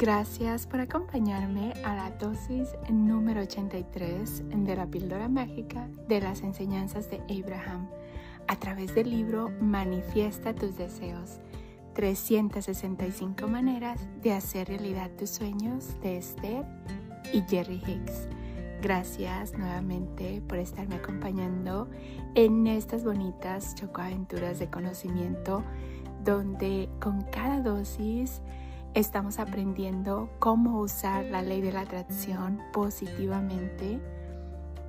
Gracias por acompañarme a la dosis número 83 de la píldora mágica de las enseñanzas de Abraham a través del libro Manifiesta tus deseos. 365 maneras de hacer realidad tus sueños de Esther y Jerry Hicks. Gracias nuevamente por estarme acompañando en estas bonitas chocoaventuras de conocimiento donde con cada dosis estamos aprendiendo cómo usar la ley de la atracción positivamente.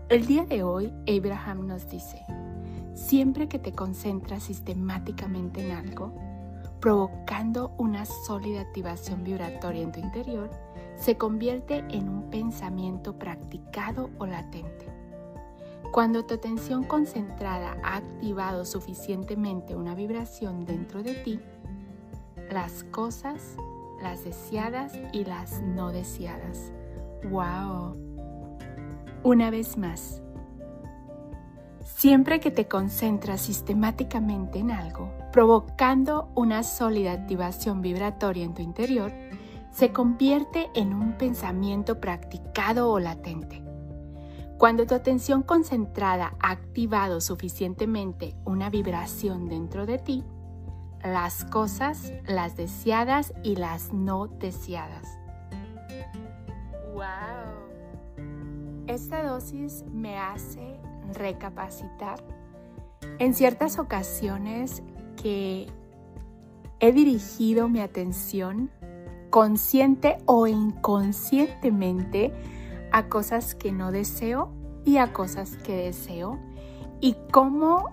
El día de hoy, Abraham nos dice, siempre que te concentras sistemáticamente en algo, provocando una sólida activación vibratoria en tu interior, se convierte en un pensamiento practicado o latente. Cuando tu atención concentrada ha activado suficientemente una vibración dentro de ti, las cosas las deseadas y las no deseadas. ¡Wow! Una vez más, siempre que te concentras sistemáticamente en algo, provocando una sólida activación vibratoria en tu interior, se convierte en un pensamiento practicado o latente. Cuando tu atención concentrada ha activado suficientemente una vibración dentro de ti, las cosas, las deseadas y las no deseadas. ¡Wow! Esta dosis me hace recapacitar en ciertas ocasiones que he dirigido mi atención consciente o inconscientemente a cosas que no deseo y a cosas que deseo y cómo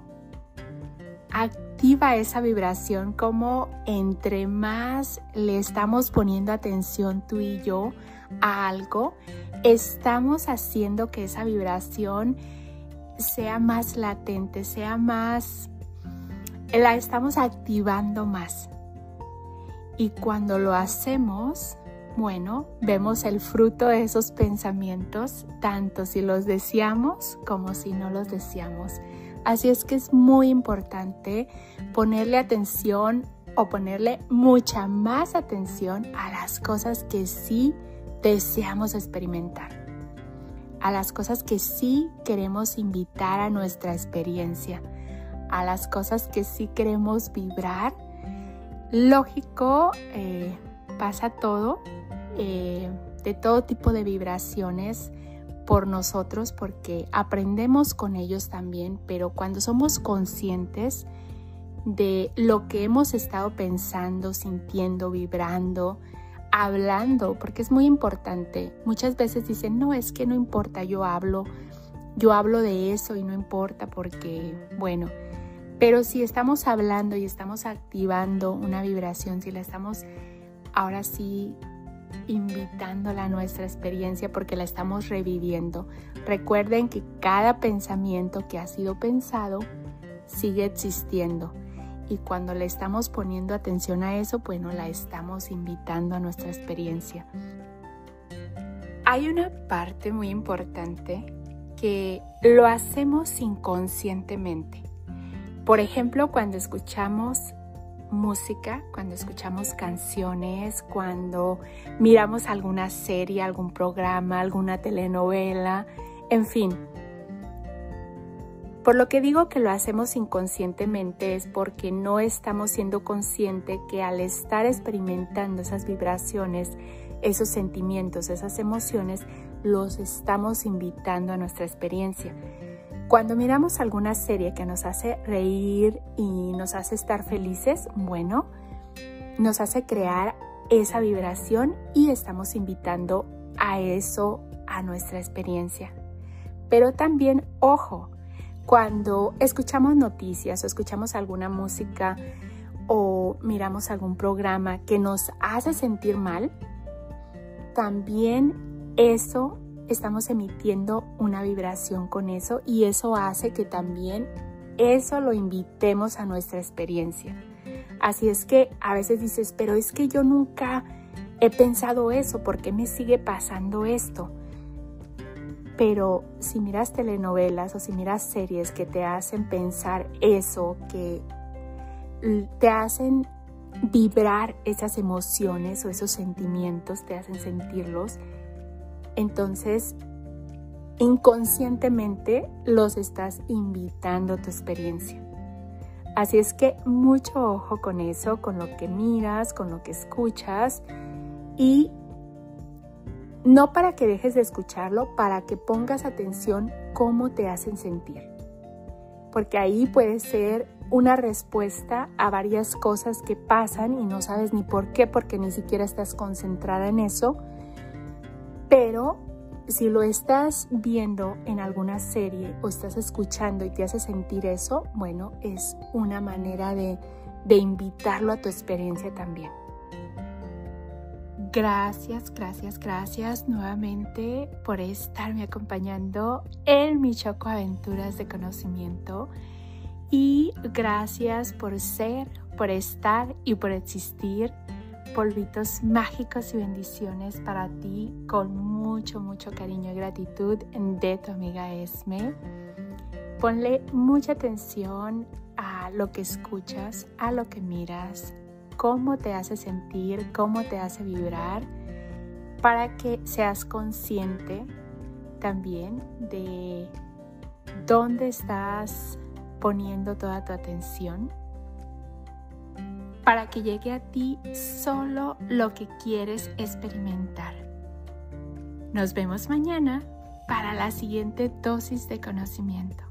activa esa vibración, como entre más le estamos poniendo atención tú y yo a algo, estamos haciendo que esa vibración sea más latente, sea más, la estamos activando más. Y cuando lo hacemos, bueno, vemos el fruto de esos pensamientos, tanto si los deseamos como si no los deseamos. Así es que es muy importante ponerle atención o ponerle mucha más atención a las cosas que sí deseamos experimentar, a las cosas que sí queremos invitar a nuestra experiencia, a las cosas que sí queremos vibrar. Lógico, eh, pasa todo, eh, de todo tipo de vibraciones por nosotros porque aprendemos con ellos también, pero cuando somos conscientes de lo que hemos estado pensando, sintiendo, vibrando, hablando, porque es muy importante. Muchas veces dicen, no, es que no importa, yo hablo, yo hablo de eso y no importa porque, bueno, pero si estamos hablando y estamos activando una vibración, si la estamos ahora sí invitándola a nuestra experiencia porque la estamos reviviendo. Recuerden que cada pensamiento que ha sido pensado sigue existiendo y cuando le estamos poniendo atención a eso, bueno, la estamos invitando a nuestra experiencia. Hay una parte muy importante que lo hacemos inconscientemente. Por ejemplo, cuando escuchamos música, cuando escuchamos canciones, cuando miramos alguna serie, algún programa, alguna telenovela, en fin. Por lo que digo que lo hacemos inconscientemente es porque no estamos siendo conscientes que al estar experimentando esas vibraciones, esos sentimientos, esas emociones, los estamos invitando a nuestra experiencia. Cuando miramos alguna serie que nos hace reír y nos hace estar felices, bueno, nos hace crear esa vibración y estamos invitando a eso a nuestra experiencia. Pero también, ojo, cuando escuchamos noticias o escuchamos alguna música o miramos algún programa que nos hace sentir mal, también eso estamos emitiendo una vibración con eso y eso hace que también eso lo invitemos a nuestra experiencia. Así es que a veces dices, pero es que yo nunca he pensado eso, ¿por qué me sigue pasando esto? Pero si miras telenovelas o si miras series que te hacen pensar eso, que te hacen vibrar esas emociones o esos sentimientos, te hacen sentirlos, entonces inconscientemente los estás invitando a tu experiencia. Así es que mucho ojo con eso, con lo que miras, con lo que escuchas y no para que dejes de escucharlo, para que pongas atención cómo te hacen sentir. Porque ahí puede ser una respuesta a varias cosas que pasan y no sabes ni por qué, porque ni siquiera estás concentrada en eso. Pero si lo estás viendo en alguna serie o estás escuchando y te hace sentir eso, bueno, es una manera de, de invitarlo a tu experiencia también. Gracias, gracias, gracias nuevamente por estarme acompañando en mi Choco Aventuras de Conocimiento. Y gracias por ser, por estar y por existir. Polvitos mágicos y bendiciones para ti con mucho, mucho cariño y gratitud de tu amiga Esme. Ponle mucha atención a lo que escuchas, a lo que miras, cómo te hace sentir, cómo te hace vibrar, para que seas consciente también de dónde estás poniendo toda tu atención, para que llegue a ti solo lo que quieres experimentar. Nos vemos mañana para la siguiente dosis de conocimiento.